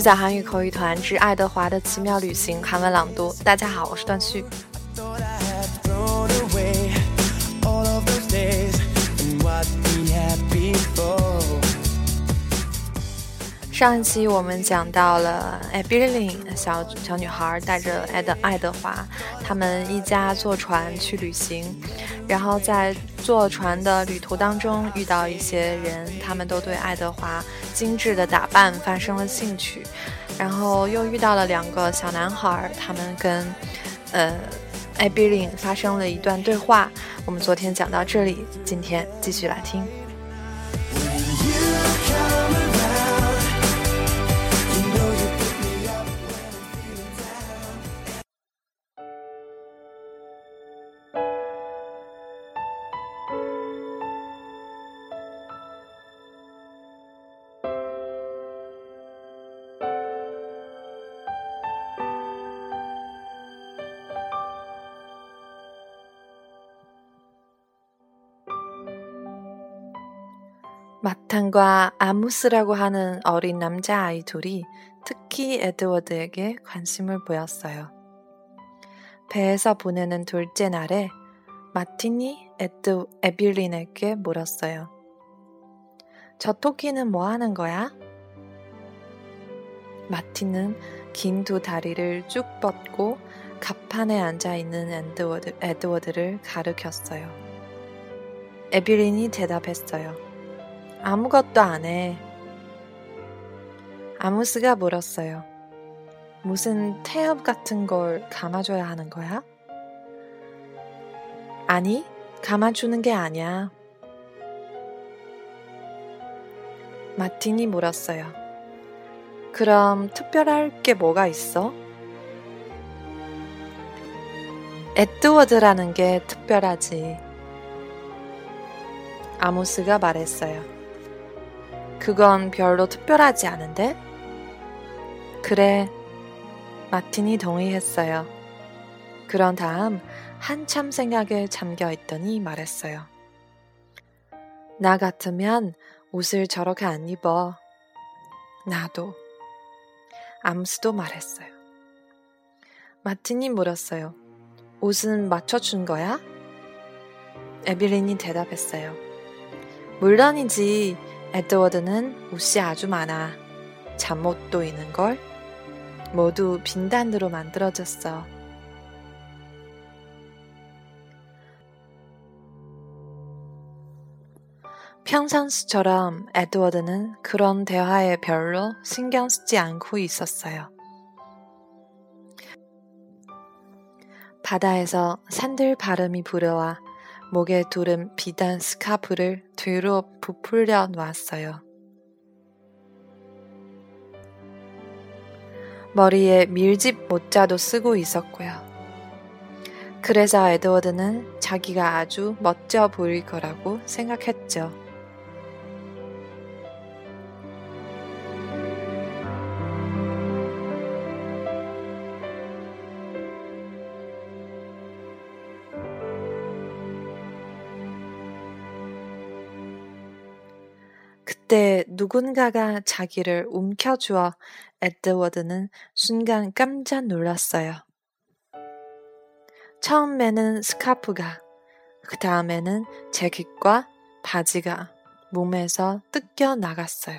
续在韩语口语团之爱德华的奇妙旅行韩文朗读。大家好，我是段旭。上一期我们讲到了艾比琳小小女孩带着爱德爱德华，他们一家坐船去旅行，然后在坐船的旅途当中遇到一些人，他们都对爱德华精致的打扮发生了兴趣，然后又遇到了两个小男孩，他们跟呃艾比琳发生了一段对话。我们昨天讲到这里，今天继续来听。 마탄과 아무스라고 하는 어린 남자 아이 둘이 특히 에드워드에게 관심을 보였어요. 배에서 보내는 둘째 날에 마틴이 에드, 에빌린에게 물었어요. 저 토끼는 뭐 하는 거야? 마틴은 긴 두 다리를 쭉 뻗고 갑판에 앉아 있는 에드워드, 에드워드를 가르켰어요. 에빌린이 대답했어요. 아무것도 안 해. 아무스가 물었어요. 무슨 태엽 같은 걸 감아줘야 하는 거야? 아니, 감아주는 게 아니야. 마틴이 물었어요. 그럼 특별할 게 뭐가 있어? 에드워드라는 게 특별하지. 아모스가 말했어요. 그건 별로 특별하지 않은데? 그래. 마틴이 동의했어요. 그런 다음 한참 생각에 잠겨 있더니 말했어요. 나 같으면 옷을 저렇게 안 입어. 나도. 암스도 말했어요. 마틴이 물었어요. 옷은 맞춰준 거야? 에빌린이 대답했어요. 물론이지. 에드워드는 옷이 아주 많아. 잠옷도 있는걸? 모두 빈단으로 만들어졌어. 평상시처럼 에드워드는 그런 대화에 별로 신경 쓰지 않고 있었어요. 바다에서 산들 바람이 불어와 목에 두른 비단 스카프를 뒤로 부풀려 놨어요. 머리에 밀집 모자도 쓰고 있었고요. 그래서 에드워드는 자기가 아주 멋져 보일 거라고 생각했죠. 그때 누군가가 자기를 움켜주어 에드워드는 순간 깜짝 놀랐어요. 처음에는 스카프가, 그 다음에는 재킷과 바지가 몸에서 뜯겨 나갔어요.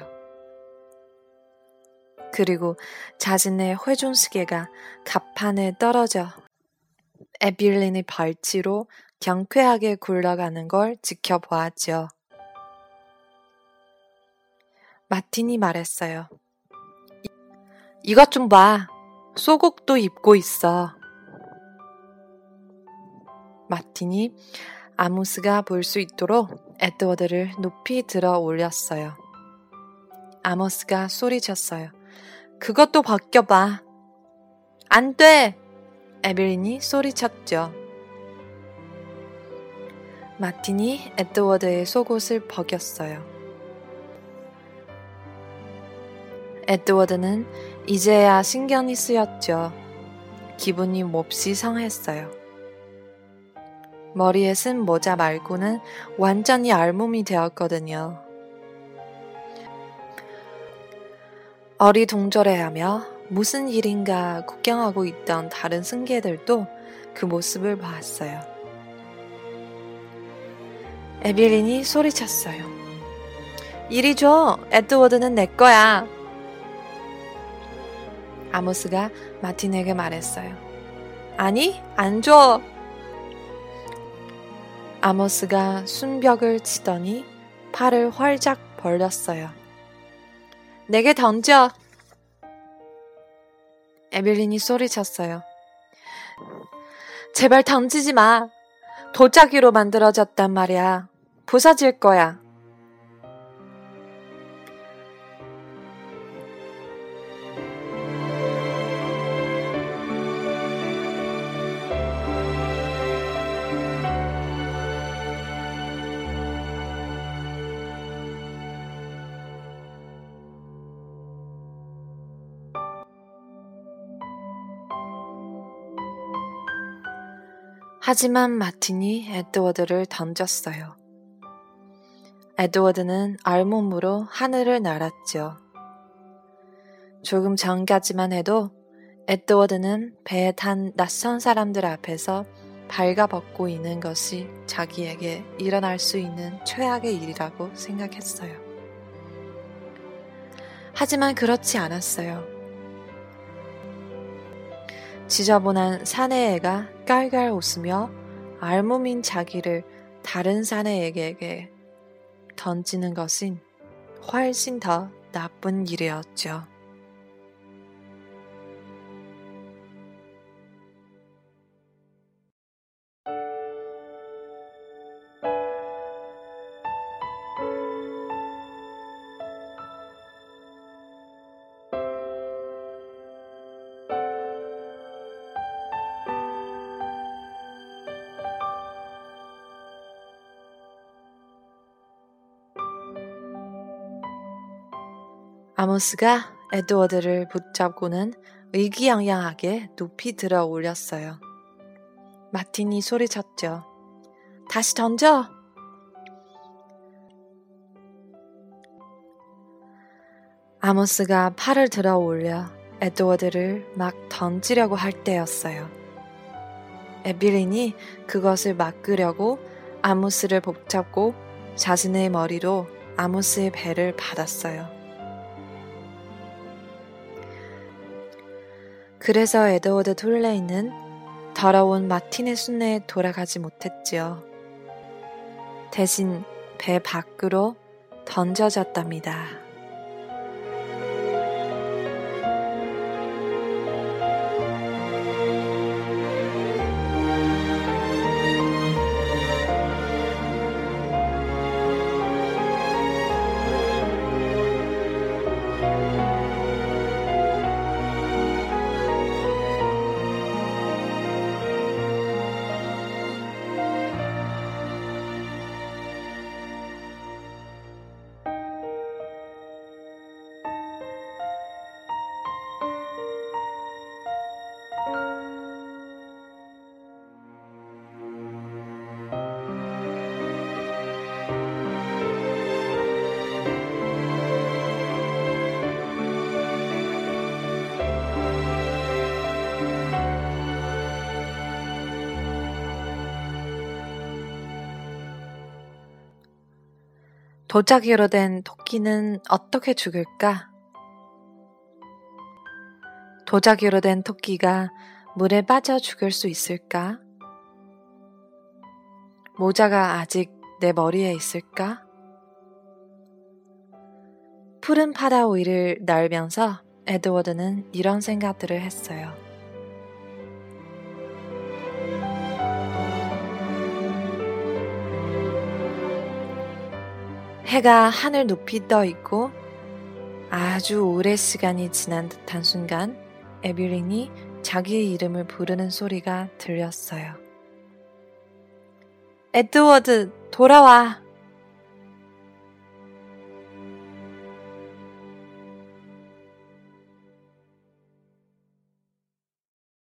그리고 자신의 회전시계가 갑판에 떨어져 에빌린의 발치로 경쾌하게 굴러가는 걸 지켜보았죠. 마틴이 말했어요. 이것 좀 봐. 소곡도 입고 있어. 마틴이 아모스가 볼 수 있도록 에드워드를 높이 들어 올렸어요. 아모스가 소리쳤어요. 그것도 벗겨봐. 안 돼! 에벨린이 소리쳤죠. 마틴이 에드워드의 속옷을 벗겼어요. 에드워드는 이제야 신경이 쓰였죠. 기분이 몹시 상했어요. 머리에 쓴 모자 말고는 완전히 알몸이 되었거든요. 어리둥절해하며 무슨 일인가 구경하고 있던 다른 승객들도 그 모습을 보았어요. 에빌린이 소리쳤어요. 이리 줘! 에드워드는 내 거야! 아모스가 마틴에게 말했어요. 아니, 안 줘! 아모스가 순벽을 치더니 팔을 활짝 벌렸어요. 내게 던져! 에빌린이 소리쳤어요. 제발 던지지 마. 도자기로 만들어졌단 말이야. 부서질 거야. 하지만 마틴이 에드워드를 던졌어요. 에드워드는 알몸으로 하늘을 날았죠. 조금 전까지만 해도 에드워드는 배에 탄 낯선 사람들 앞에서 발가벗고 있는 것이 자기에게 일어날 수 있는 최악의 일이라고 생각했어요. 하지만 그렇지 않았어요. 지저분한 사내애가 깔깔 웃으며 알몸인 자기를 다른 사내에게 던지는 것은 훨씬 더 나쁜 일이었죠. 아모스가 에드워드를 붙잡고는 의기양양하게 높이 들어 올렸어요. 마틴이 소리쳤죠. 다시 던져! 아모스가 팔을 들어 올려 에드워드를 막 던지려고 할 때였어요. 에빌린이 그것을 막으려고 아모스를 붙잡고 자신의 머리로 아모스의 배를 받았어요. 그래서 에드워드 톨레이는 더러운 마틴의 순례에 돌아가지 못했지요. 대신 배 밖으로 던져졌답니다. 도자기로 된 토끼는 어떻게 죽을까? 도자기로 된 토끼가 물에 빠져 죽을 수 있을까? 모자가 아직 내 머리에 있을까? 푸른 파다 위를 날면서 에드워드는 이런 생각들을 했어요. 해가 하늘 높이 떠 있고 아주 오래 시간이 지난 듯한 순간 에빌린이 자기의 이름을 부르는 소리가 들렸어요. 에드워드, 돌아와!